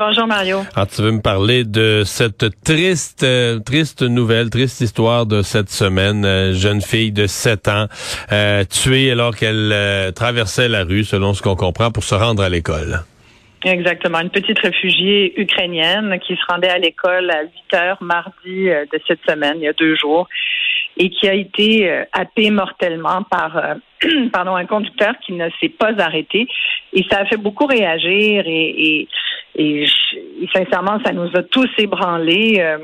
Bonjour Mario. Alors, tu veux me parler de cette triste, euh, triste nouvelle, triste histoire de cette semaine. Euh, jeune fille de 7 ans euh, tuée alors qu'elle euh, traversait la rue, selon ce qu'on comprend, pour se rendre à l'école. Exactement. Une petite réfugiée ukrainienne qui se rendait à l'école à 8 heures mardi de cette semaine, il y a deux jours, et qui a été happée mortellement par pardon, un conducteur qui ne s'est pas arrêté. Et ça a fait beaucoup réagir et, et, et, sincèrement, ça nous a tous ébranlés. euh,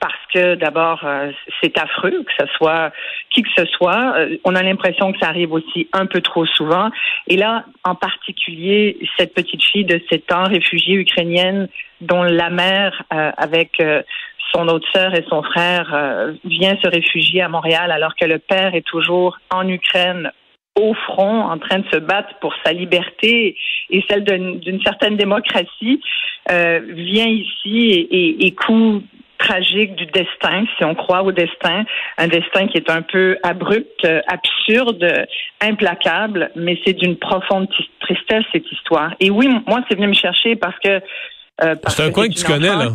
parce que d'abord, euh, c'est affreux que ce soit qui que ce soit. Euh, on a l'impression que ça arrive aussi un peu trop souvent. Et là, en particulier, cette petite fille de 7 ans, réfugiée ukrainienne, dont la mère, avec son autre sœur et son frère, vient se réfugier à Montréal alors que le père est toujours en Ukraine au front, en train de se battre pour sa liberté et celle d'une certaine démocratie, euh, vient ici et, et, tragique du destin, si on croit au destin, un destin qui est un peu abrupt, euh, absurde, implacable, mais c'est d'une profonde tristesse cette histoire. Et oui, moi, c'est venu me chercher parce que euh, C'est un coin que tu connais, enfant- là.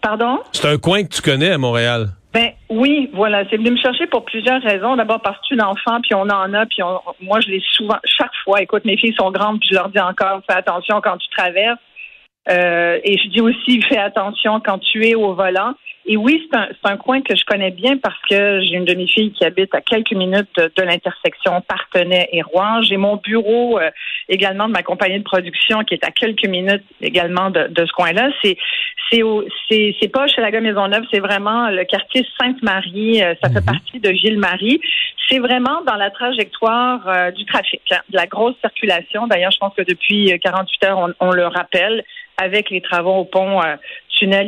Pardon? C'est un coin que tu connais à Montréal. Ben oui, voilà, c'est venu me chercher pour plusieurs raisons. D'abord parce que tu es un enfant, puis on en a, puis on- moi je l'ai souvent, chaque fois. Écoute, mes filles sont grandes, puis je leur dis encore, fais attention quand tu traverses. Euh, et je dis aussi, fais attention quand tu es au volant. Et oui, c'est un, c'est un coin que je connais bien parce que j'ai une demi-fille qui habite à quelques minutes de, de l'intersection Partenay et Rouen. J'ai mon bureau euh, également de ma compagnie de production qui est à quelques minutes également de, de ce coin-là. C'est c'est au- c'est c'est pas chez la Maisonneuve, c'est vraiment le quartier Sainte-Marie. euh, ça fait partie de Ville-Marie. C'est vraiment dans la trajectoire euh, du trafic, hein, de la grosse circulation. D'ailleurs, je pense que depuis euh, 48 heures, on, on le rappelle, avec les travaux au pont euh,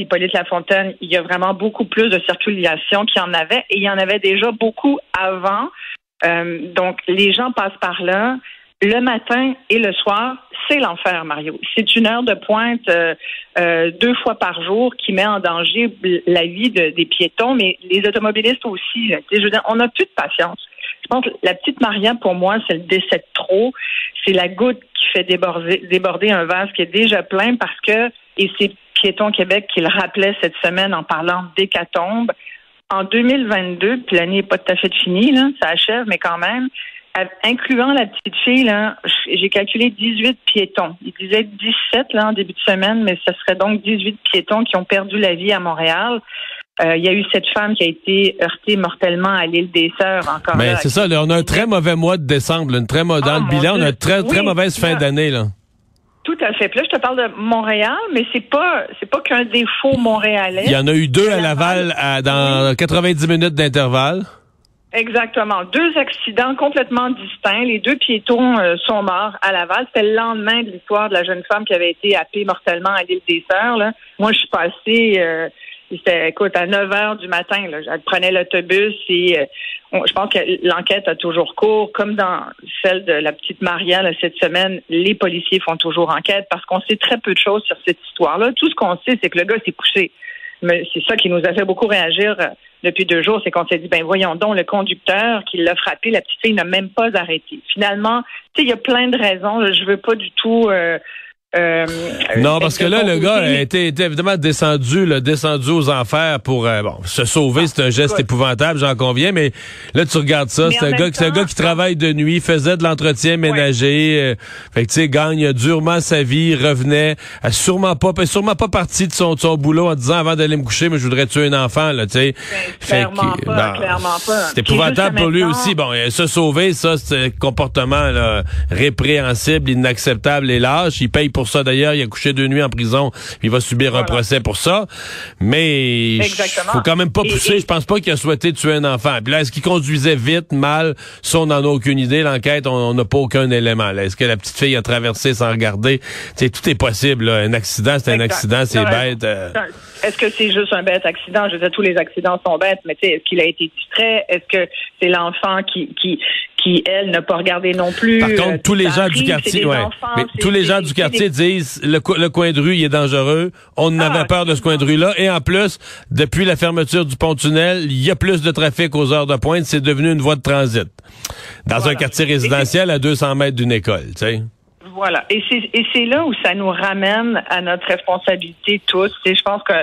Hippolyte Lafontaine, il y a vraiment beaucoup plus de circulation qu'il y en avait, et il y en avait déjà beaucoup avant. Euh, donc, les gens passent par là. Le matin et le soir, c'est l'enfer, Mario. C'est une heure de pointe euh, euh, deux fois par jour qui met en danger la vie de- des piétons, mais les automobilistes aussi. Je veux dire, on n'a plus de patience. Je pense que la petite Maria, pour moi, c'est le décès de trop. C'est la goutte qui fait déborder, déborder un vase qui est déjà plein parce que, et c'est Piéton Québec qui le rappelait cette semaine en parlant d'hécatombe, en 2022, puis l'année n'est pas tout à fait finie, là, ça achève, mais quand même, incluant la petite fille, j'ai calculé 18 piétons. Il disait 17 là, en début de semaine, mais ce serait donc 18 piétons qui ont perdu la vie à Montréal. Euh, Il y a eu cette femme qui a été heurtée mortellement à l'île des Sœurs encore Mais c'est ça, là, on a un très mauvais mois de décembre, là, une très dans Ah, le bilan, on a une très, mauvaise fin d'année, là. Tout à fait. Puis là, je te parle de Montréal, mais c'est pas c'est pas qu'un défaut montréalais. Il y en a eu deux à Laval. À- dans 90 minutes d'intervalle. Exactement. Deux accidents complètement distincts. Les deux piétons euh, sont morts à Laval. C'était le lendemain de l'histoire de la jeune femme qui avait été happée mortellement à l'île des Sœurs. là. Moi, je suis passée, euh, c'était, écoute, à 9 heures du matin. Là. Elle prenait l'autobus et euh, je pense que l'enquête a toujours cours. Comme dans celle de la petite Maria là, cette semaine, les policiers font toujours enquête parce qu'on sait très peu de choses sur cette histoire-là. Tout ce qu'on sait, c'est que le gars s'est couché. Mais c'est ça qui nous a fait beaucoup réagir euh, depuis deux jours, c'est qu'on s'est dit, ben voyons donc, le conducteur qui l'a frappé, la petite fille n'a même pas arrêté. Finalement, tu sais, il y a plein de raisons. là. Je veux pas du tout. euh, euh, Non, parce que là, le gars a été, était évidemment descendu, là, descendu aux enfers pour euh, bon, se sauver. C'est un geste épouvantable, j'en conviens, mais là, tu regardes ça, c'est un, gars, c'est un temps- gars qui travaille de nuit, faisait de l'entretien ménager, euh, fait que, tu sais, gagne durement sa vie, revenait, a sûrement pas, sûrement pas parti de son, de son boulot en disant avant d'aller me coucher, mais je voudrais tuer un enfant, là, tu sais. Ben, clairement pas, bon, clairement pas. C'est épouvantable pour lui aussi. Bon, se sauver, ça, c'est un comportement là, répréhensible, inacceptable et lâche. Il paye pour pour ça. D'ailleurs, il a couché deux nuits en prison. Il va subir un procès pour ça. Mais il faut quand même pas pousser. Je pense pas qu'il a souhaité tuer un enfant. Puis là, est-ce qu'il conduisait vite, mal? Ça, on n'en a aucune idée. L'enquête, on n'a pas aucun élément. Est-ce que la petite fille a traversé sans regarder? tout est possible. Un accident, c'est un accident, c'est bête. Euh. Est-ce que c'est juste un bête accident? Je veux dire, tous les accidents sont bêtes, mais est-ce qu'il a été distrait? Est-ce que c'est l'enfant qui, qui, qui, elle, n'a pas regardé non plus? Par contre, tous les gens du quartier, ouais. mais tous les gens du quartier disent le, le, coin de rue, il est dangereux. On ah, avait peur de ce coin de rue-là. Et en plus, depuis la fermeture du pont-tunnel, il y a plus de trafic aux heures de pointe. C'est devenu une voie de transit. Dans un quartier résidentiel à 200 mètres d'une école, tu sais. Voilà. Et c'est, et là où ça nous ramène à notre responsabilité tous. je pense que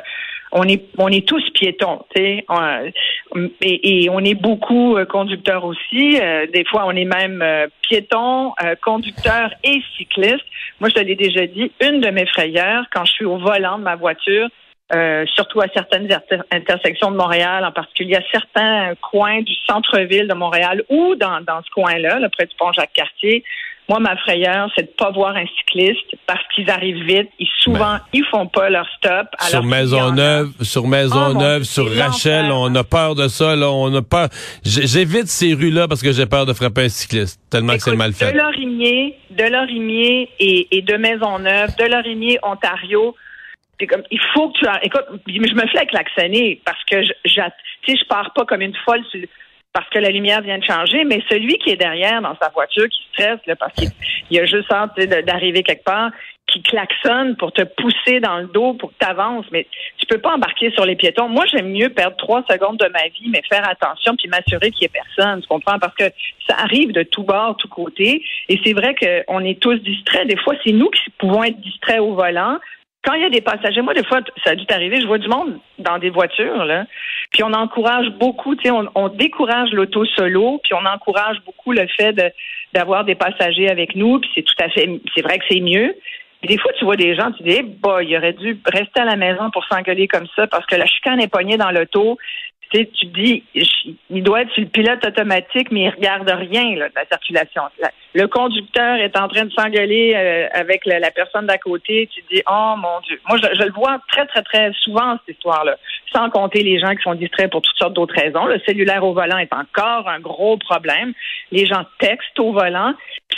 on est on est tous piétons, tu et, et, on est beaucoup euh, conducteurs aussi. Euh, des fois, on est même euh, piétons, conducteurs et cyclistes. Moi, je te l'ai déjà dit, une de mes frayeurs quand je suis au volant de ma voiture, surtout à certaines intersections de Montréal, en particulier à certains coins du centre-ville de Montréal ou dans, dans ce coin-là, là, près du pont Jacques-Cartier, moi, ma frayeur, c'est de pas voir un cycliste parce qu'ils arrivent vite. Ils souvent, ben. ils font pas leur stop. sur Maisonneuve, sur Maisonneuve, oh, sur Rachel, on a peur de ça. Là, on a peur. J'évite ces rues-là parce que j'ai peur de frapper un cycliste tellement que c'est mal fait. De Lorimier, de Lorimier et, et de Maisonneuve, de Lorimier, Ontario. C'est comme, il faut que tu. Écoute, je me fais klaxonner parce que je, je, je pars pas comme une folle sur, parce que la lumière vient de changer, mais celui qui est derrière dans sa voiture, qui stresse là, parce qu'il a juste hâte d'arriver quelque part, qui klaxonne pour te pousser dans le dos pour que tu avances, mais tu peux pas embarquer sur les piétons. Moi, j'aime mieux perdre trois secondes de ma vie, mais faire attention puis m'assurer qu'il y ait personne, tu comprends? Parce que ça arrive de tout bord, tout côté, et c'est vrai qu'on est tous distraits. Des fois, c'est nous qui pouvons être distraits au volant quand il y a des passagers, moi, des fois, ça a dû t'arriver, je vois du monde dans des voitures, là. Puis on encourage beaucoup, tu sais, on, décourage l'auto solo, puis on encourage beaucoup le fait d'avoir des passagers avec nous, puis c'est tout à fait, c'est vrai que c'est mieux. des fois, tu vois des gens, tu dis, bah, il aurait dû rester à la maison pour s'engueuler comme ça parce que la chicane est poignée dans l'auto, tu tu dis, il doit être sur le pilote automatique, mais il regarde rien là, de la circulation. Le conducteur est en train de s'engueuler euh, avec la, personne d'à côté. Tu dis, oh mon Dieu. Moi, je, le vois très, très, très souvent, cette histoire-là. Sans compter les gens qui sont distraits pour toutes sortes d'autres raisons. Le cellulaire au volant est encore un gros problème. Les gens textent au volant.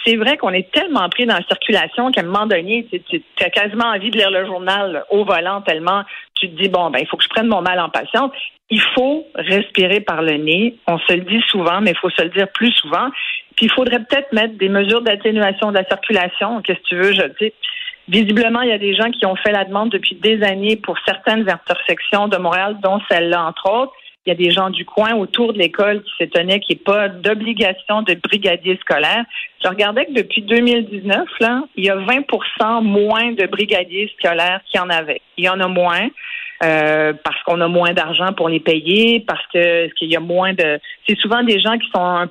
C'est vrai qu'on est tellement pris dans la circulation qu'à un moment donné, tu, as quasiment envie de lire le journal au volant tellement tu te dis, bon, ben, il faut que je prenne mon mal en patience. Il faut respirer par le nez. On se le dit souvent, mais il faut se le dire plus souvent. Puis il faudrait peut-être mettre des mesures d'atténuation de la circulation. Qu'est-ce que tu veux, je dis. Visiblement, il y a des gens qui ont fait la demande depuis des années pour certaines intersections de Montréal, dont celle-là, entre autres. Il y a des gens du coin autour de l'école qui s'étonnaient qu'il n'y ait pas d'obligation de brigadier scolaire. Je regardais que depuis 2019, là, il y a 20% moins de brigadiers scolaires qu'il y en avait. Il y en a moins. Euh, parce qu'on a moins d'argent pour les payer, parce que qu'il y a moins de. C'est souvent des gens qui sont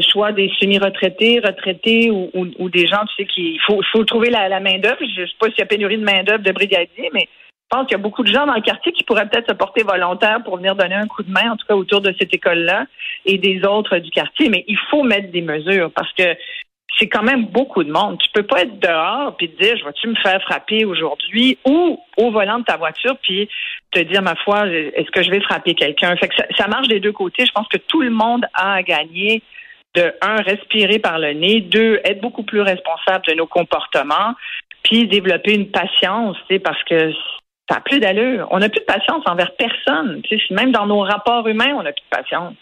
soit des semi-retraités, retraités ou, ou, des gens, tu sais, qui il faut, faut trouver la, main d'œuvre. Je ne sais pas s'il y a pénurie de main d'œuvre de brigadier, mais je pense qu'il y a beaucoup de gens dans le quartier qui pourraient peut-être se porter volontaires pour venir donner un coup de main, en tout cas autour de cette école-là et des autres du quartier. Mais il faut mettre des mesures parce que c'est quand même beaucoup de monde. Tu peux pas être dehors puis te dire je vais-tu me faire frapper aujourd'hui ou au volant de ta voiture puis te dire ma foi est-ce que je vais frapper quelqu'un? Fait que ça, ça, marche des deux côtés. Je pense que tout le monde a à gagner de un respirer par le nez, deux être beaucoup plus responsable de nos comportements, puis développer une patience, parce que ça n'a plus d'allure. On n'a plus de patience envers personne. même dans nos rapports humains, on n'a plus de patience.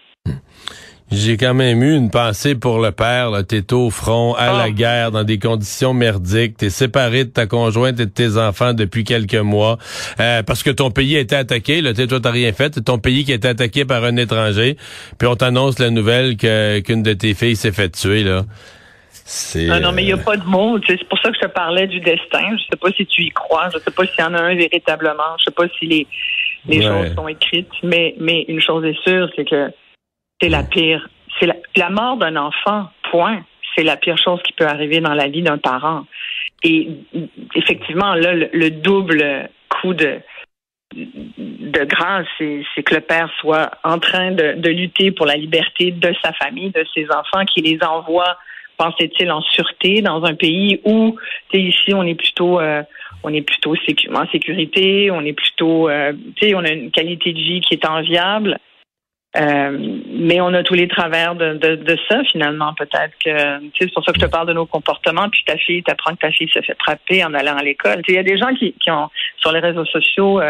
J'ai quand même eu une pensée pour le père. T'es au front, à la ah. guerre, dans des conditions merdiques. T'es séparé de ta conjointe et de tes enfants depuis quelques mois euh, parce que ton pays a été attaqué. Là, toi, t'as rien fait. C'est ton pays qui a été attaqué par un étranger. Puis on t'annonce la nouvelle que qu'une de tes filles s'est fait tuer. Là. Non, non, mais il n'y a pas de mots. C'est pour ça que je te parlais du destin. Je sais pas si tu y crois. Je sais pas s'il y en a un véritablement. Je sais pas si les, les choses sont écrites. Mais, mais une chose est sûre, c'est que c'est la pire. C'est la, la mort d'un enfant, point. C'est la pire chose qui peut arriver dans la vie d'un parent. Et effectivement, là, le, double coup de, de grâce, c'est que le père soit en train de, de lutter pour la liberté de sa famille, de ses enfants, qui les envoie pensait-il, en sûreté dans un pays où, ici, on est plutôt, euh, on est plutôt en sécurité, on est plutôt, euh, tu sais, on a une qualité de vie qui est enviable. Euh, mais on a tous les travers de, ça finalement peut-être que c'est pour ça que je te parle de nos comportements puis ta fille t'apprends que ta fille se fait frapper en allant à l'école il y a des gens qui, qui ont sur les réseaux sociaux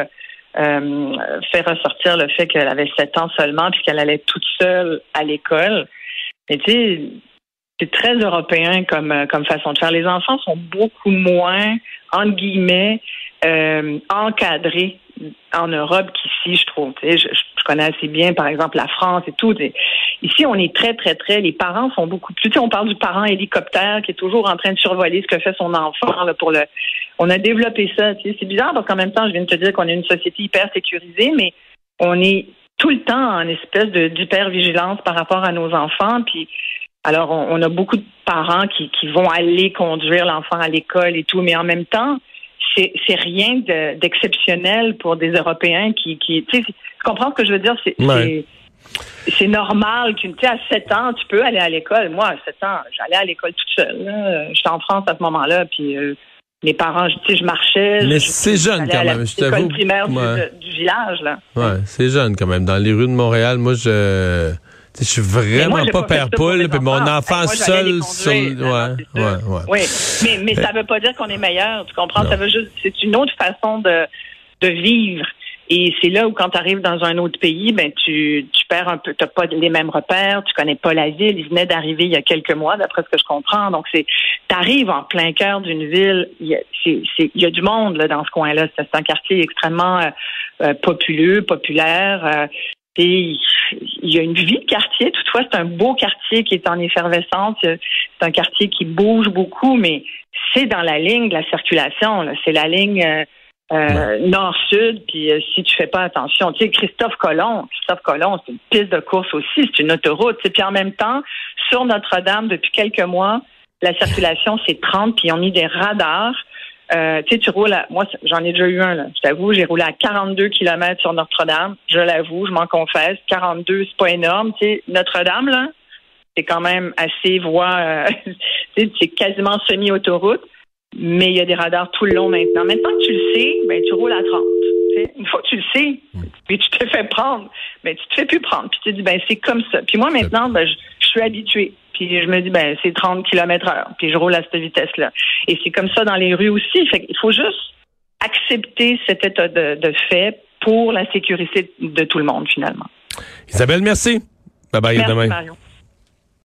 fait ressortir le fait qu'elle avait sept ans seulement puis qu'elle allait toute seule à l'école mais tu sais c'est très européen comme comme façon de faire les enfants sont beaucoup moins entre guillemets encadrés en Europe qu'ici, je trouve. Je, connais assez bien, par exemple, la France et tout. Ici, on est très, très, très. Les parents sont beaucoup plus. on parle du parent hélicoptère qui est toujours en train de survoler ce que fait son enfant pour le. On a développé ça. C'est bizarre parce qu'en même temps, je viens de te dire qu'on est une société hyper sécurisée, mais on est tout le temps en espèce de d'hyper-vigilance par rapport à nos enfants. Puis alors, on, on, a beaucoup de parents qui, qui vont aller conduire l'enfant à l'école et tout, mais en même temps, c'est rien d'exceptionnel pour des Européens qui, qui tu comprends ce que je veux dire? C'est c'est normal qu'une, à 7 ans, tu peux aller à l'école. Moi, à 7 ans, j'allais à l'école toute seule. J'étais en France à ce moment-là, puis euh, mes parents, tu sais, je marchais. Mais c'est jeune quand même, je t'avoue. primaire du, du, village, là. Ouais, c'est jeune quand même. Dans les rues de Montréal, moi, je je suis vraiment pas père poule, puis mon enfant seul sur ouais, ouais, ouais, Oui, mais mais ça veut pas dire qu'on est meilleur, tu comprends? Ça veut juste c'est une autre façon de de vivre. Et c'est là où quand tu arrives dans un autre pays, ben tu, tu perds un peu, t'as pas les mêmes repères, tu connais pas la ville. Il venait d'arriver il y a quelques mois, d'après ce que je comprends. Donc c'est, t'arrives en plein cœur d'une ville. Il y a, c'est, c'est, il y a du monde là dans ce coin-là. C'est un quartier extrêmement euh, euh, populeux, populaire. Euh, il y a une vie de quartier. Toutefois, c'est un beau quartier qui est en effervescence. C'est un quartier qui bouge beaucoup, mais c'est dans la ligne de la circulation. C'est la ligne euh, euh, nord-sud. Puis euh, si tu fais pas attention, tu sais, Christophe Colomb, Christophe Colomb, c'est une piste de course aussi, c'est une autoroute. Puis en même temps, sur Notre-Dame, depuis quelques mois, la circulation c'est 30, puis ils ont mis des radars euh, tu sais, tu roules à, moi, j'en ai déjà eu un, là. Je t'avoue, j'ai roulé à 42 km sur Notre-Dame. Je l'avoue, je m'en confesse. 42, c'est pas énorme. Tu sais, Notre-Dame, là, c'est quand même assez voie, euh, c'est quasiment semi-autoroute. Mais il y a des radars tout le long maintenant. Maintenant que tu le sais, ben, tu roules à 30. Une fois que tu le sais, puis tu te fais prendre, ben, tu te fais plus prendre. Puis tu te dis, ben, c'est comme ça. Puis moi, maintenant, ben, je suis habitué. Puis je me dis, ben, c'est 30 km heure. Puis je roule à cette vitesse-là. Et c'est comme ça dans les rues aussi. Fait il faut juste accepter cet état de, fait pour la sécurité de tout le monde, finalement. Isabelle, merci. Bye bye, merci, demain. Mario.